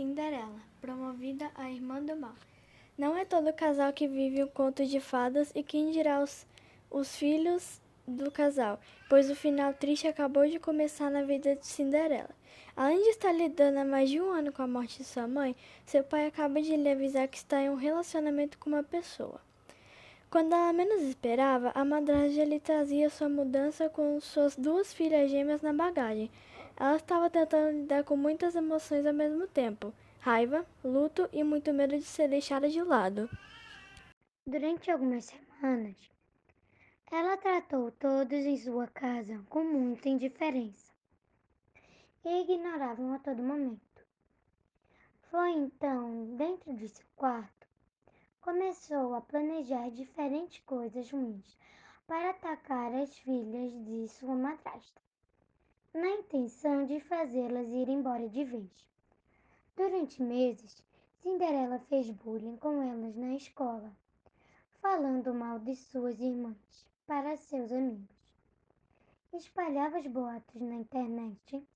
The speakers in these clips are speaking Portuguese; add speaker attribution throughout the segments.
Speaker 1: Cinderela, promovida a irmã do mal. Não é todo casal que vive um conto de fadas e quem dirá os, os filhos do casal, pois o final triste acabou de começar na vida de Cinderela. Além de estar lidando há mais de um ano com a morte de sua mãe, seu pai acaba de lhe avisar que está em um relacionamento com uma pessoa. Quando ela menos esperava, a madrasta lhe trazia sua mudança com suas duas filhas gêmeas na bagagem. Ela estava tentando lidar com muitas emoções ao mesmo tempo raiva, luto e muito medo de ser deixada de lado.
Speaker 2: Durante algumas semanas, ela tratou todos em sua casa com muita indiferença e ignoravam a todo momento. Foi então, dentro de seu quarto, começou a planejar diferentes coisas ruins para atacar as filhas de sua madrasta, na intenção de fazê-las ir embora de vez. Durante meses, Cinderela fez bullying com elas na escola, falando mal de suas irmãs para seus amigos. Espalhava os boatos na internet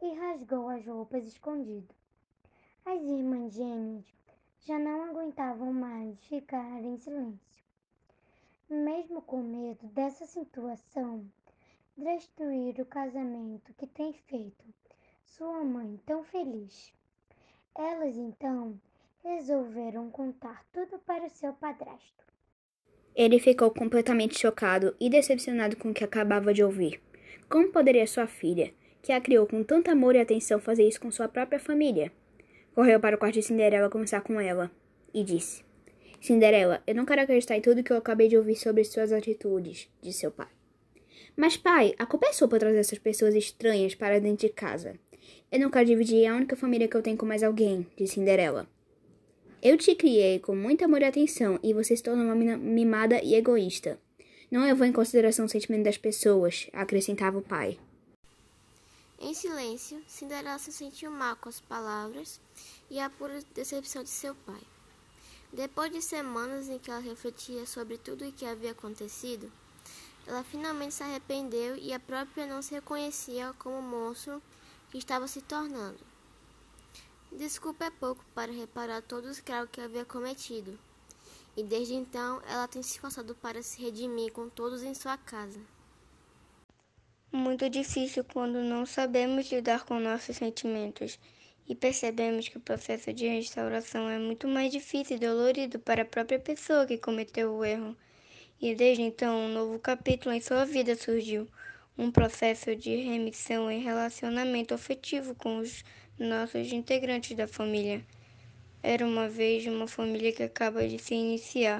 Speaker 2: e rasgou as roupas escondido. As irmãs gêmeas já não aguentavam mais ficar em silêncio. Mesmo com medo dessa situação destruir o casamento que tem feito sua mãe tão feliz. Elas então resolveram contar tudo para o seu padrasto.
Speaker 3: Ele ficou completamente chocado e decepcionado com o que acabava de ouvir. Como poderia sua filha, que a criou com tanto amor e atenção, fazer isso com sua própria família? Correu para o quarto de Cinderela conversar com ela e disse: Cinderela, eu não quero acreditar em tudo que eu acabei de ouvir sobre suas atitudes, disse seu pai. Mas, pai, a culpa é sua por trazer essas pessoas estranhas para dentro de casa. Eu não quero dividir a única família que eu tenho com mais alguém, disse Cinderela. Eu te criei com muito amor e atenção e você se tornou uma mimada e egoísta. Não levou em consideração o sentimento das pessoas, acrescentava o pai.
Speaker 4: Em silêncio, Cinderela se sentiu mal com as palavras e a pura decepção de seu pai. Depois de semanas em que ela refletia sobre tudo o que havia acontecido, ela finalmente se arrependeu e a própria não se reconhecia como monstro que estava se tornando. Desculpa é pouco para reparar todos os cravos que havia cometido, e desde então ela tem se esforçado para se redimir com todos em sua casa.
Speaker 5: Muito difícil quando não sabemos lidar com nossos sentimentos e percebemos que o processo de restauração é muito mais difícil e dolorido para a própria pessoa que cometeu o erro. E desde então, um novo capítulo em sua vida surgiu um processo de remissão em relacionamento afetivo com os nossos integrantes da família. Era uma vez uma família que acaba de se iniciar.